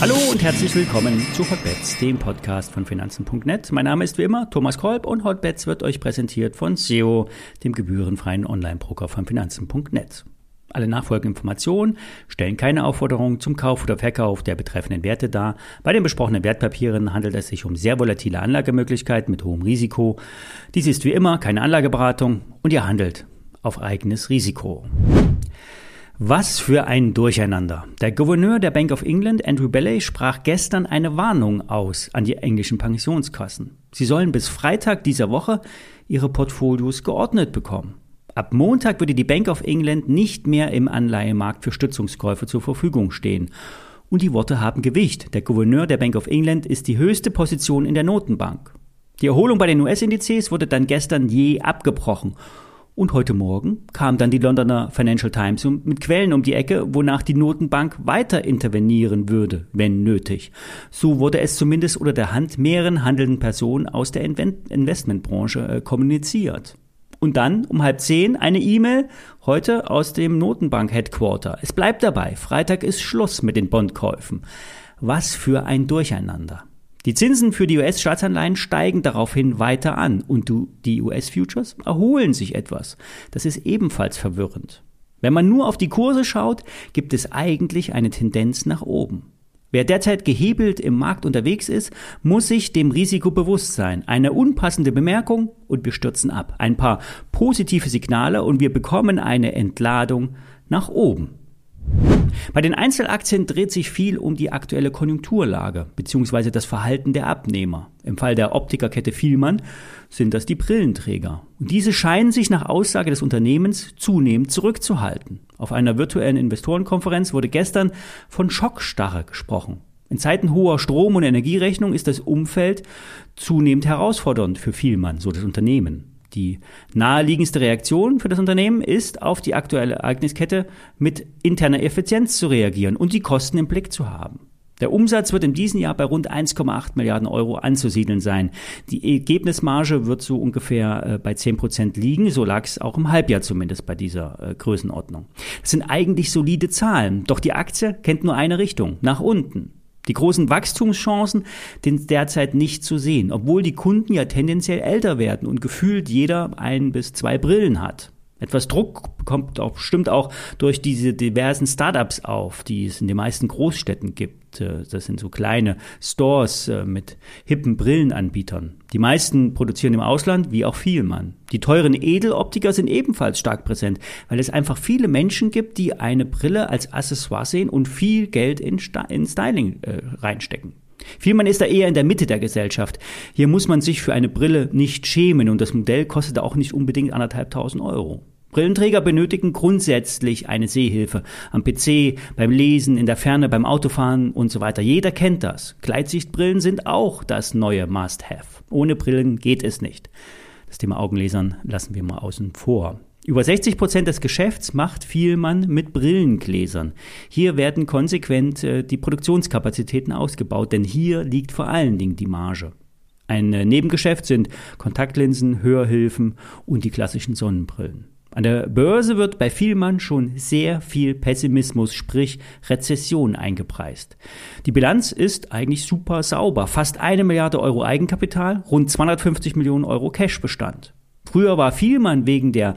Hallo und herzlich willkommen zu Hotbets, dem Podcast von Finanzen.net. Mein Name ist wie immer Thomas Kolb und Hotbets wird euch präsentiert von SEO, dem gebührenfreien Online-Broker von Finanzen.net. Alle nachfolgenden Informationen stellen keine Aufforderung zum Kauf oder Verkauf der betreffenden Werte dar. Bei den besprochenen Wertpapieren handelt es sich um sehr volatile Anlagemöglichkeiten mit hohem Risiko. Dies ist wie immer keine Anlageberatung und ihr handelt auf eigenes Risiko. Was für ein Durcheinander. Der Gouverneur der Bank of England, Andrew Bailey, sprach gestern eine Warnung aus an die englischen Pensionskassen. Sie sollen bis Freitag dieser Woche ihre Portfolios geordnet bekommen. Ab Montag würde die Bank of England nicht mehr im Anleihemarkt für Stützungskäufe zur Verfügung stehen. Und die Worte haben Gewicht. Der Gouverneur der Bank of England ist die höchste Position in der Notenbank. Die Erholung bei den US-Indizes wurde dann gestern je abgebrochen. Und heute Morgen kam dann die Londoner Financial Times mit Quellen um die Ecke, wonach die Notenbank weiter intervenieren würde, wenn nötig. So wurde es zumindest unter der Hand mehreren handelnden Personen aus der Investmentbranche äh, kommuniziert. Und dann um halb zehn eine E-Mail heute aus dem Notenbank-Headquarter. Es bleibt dabei. Freitag ist Schluss mit den Bondkäufen. Was für ein Durcheinander. Die Zinsen für die US-Staatsanleihen steigen daraufhin weiter an und die US-Futures erholen sich etwas. Das ist ebenfalls verwirrend. Wenn man nur auf die Kurse schaut, gibt es eigentlich eine Tendenz nach oben. Wer derzeit gehebelt im Markt unterwegs ist, muss sich dem Risiko bewusst sein. Eine unpassende Bemerkung und wir stürzen ab. Ein paar positive Signale und wir bekommen eine Entladung nach oben. Bei den Einzelaktien dreht sich viel um die aktuelle Konjunkturlage bzw. das Verhalten der Abnehmer. Im Fall der Optikerkette Vielmann sind das die Brillenträger. Und diese scheinen sich nach Aussage des Unternehmens zunehmend zurückzuhalten. Auf einer virtuellen Investorenkonferenz wurde gestern von Schockstarre gesprochen. In Zeiten hoher Strom- und Energierechnung ist das Umfeld zunehmend herausfordernd für Vielmann, so das Unternehmen. Die naheliegendste Reaktion für das Unternehmen ist, auf die aktuelle Ereigniskette mit interner Effizienz zu reagieren und die Kosten im Blick zu haben. Der Umsatz wird in diesem Jahr bei rund 1,8 Milliarden Euro anzusiedeln sein. Die Ergebnismarge wird so ungefähr äh, bei 10 Prozent liegen. So lag es auch im Halbjahr zumindest bei dieser äh, Größenordnung. Das sind eigentlich solide Zahlen. Doch die Aktie kennt nur eine Richtung, nach unten. Die großen Wachstumschancen sind derzeit nicht zu sehen, obwohl die Kunden ja tendenziell älter werden und gefühlt jeder ein bis zwei Brillen hat. Etwas Druck kommt auch, stimmt auch durch diese diversen Startups auf, die es in den meisten Großstädten gibt. Äh, das sind so kleine Stores äh, mit hippen Brillenanbietern. Die meisten produzieren im Ausland, wie auch Vielmann. Die teuren Edeloptiker sind ebenfalls stark präsent, weil es einfach viele Menschen gibt, die eine Brille als Accessoire sehen und viel Geld in, in Styling äh, reinstecken. Vielmann ist da eher in der Mitte der Gesellschaft. Hier muss man sich für eine Brille nicht schämen und das Modell kostet auch nicht unbedingt anderthalbtausend Euro. Brillenträger benötigen grundsätzlich eine Sehhilfe. Am PC, beim Lesen, in der Ferne, beim Autofahren und so weiter. Jeder kennt das. Gleitsichtbrillen sind auch das neue Must-Have. Ohne Brillen geht es nicht. Das Thema Augenlesern lassen wir mal außen vor. Über 60 Prozent des Geschäfts macht Vielmann mit Brillengläsern. Hier werden konsequent äh, die Produktionskapazitäten ausgebaut, denn hier liegt vor allen Dingen die Marge. Ein äh, Nebengeschäft sind Kontaktlinsen, Hörhilfen und die klassischen Sonnenbrillen. An der Börse wird bei Vielmann schon sehr viel Pessimismus, sprich Rezession eingepreist. Die Bilanz ist eigentlich super sauber. Fast eine Milliarde Euro Eigenkapital, rund 250 Millionen Euro Cashbestand. Früher war Vielmann wegen der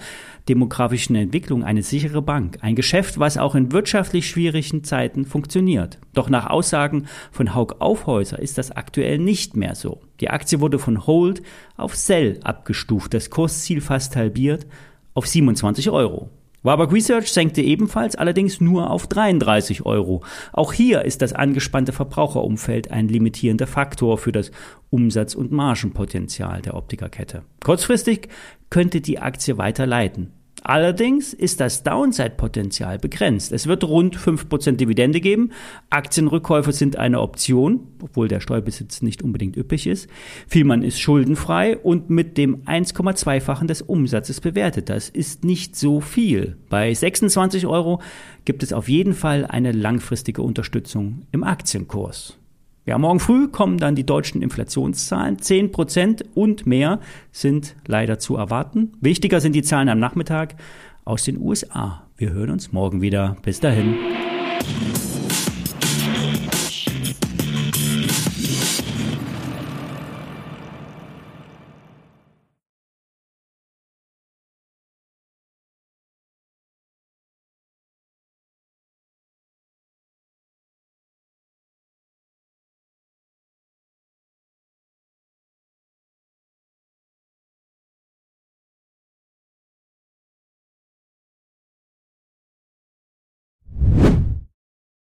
demografischen Entwicklung eine sichere Bank, ein Geschäft, was auch in wirtschaftlich schwierigen Zeiten funktioniert. Doch nach Aussagen von Haug Aufhäuser ist das aktuell nicht mehr so. Die Aktie wurde von Hold auf Sell abgestuft, das Kursziel fast halbiert auf 27 Euro. Warburg Research senkte ebenfalls allerdings nur auf 33 Euro. Auch hier ist das angespannte Verbraucherumfeld ein limitierender Faktor für das Umsatz- und Margenpotenzial der Optikerkette. Kurzfristig könnte die Aktie weiter leiden. Allerdings ist das Downside-Potenzial begrenzt. Es wird rund 5% Dividende geben. Aktienrückkäufe sind eine Option, obwohl der Steuerbesitz nicht unbedingt üppig ist. Vielmann ist schuldenfrei und mit dem 1,2-fachen des Umsatzes bewertet. Das ist nicht so viel. Bei 26 Euro gibt es auf jeden Fall eine langfristige Unterstützung im Aktienkurs. Ja, morgen früh kommen dann die deutschen Inflationszahlen. Zehn Prozent und mehr sind leider zu erwarten. Wichtiger sind die Zahlen am Nachmittag aus den USA. Wir hören uns morgen wieder. Bis dahin.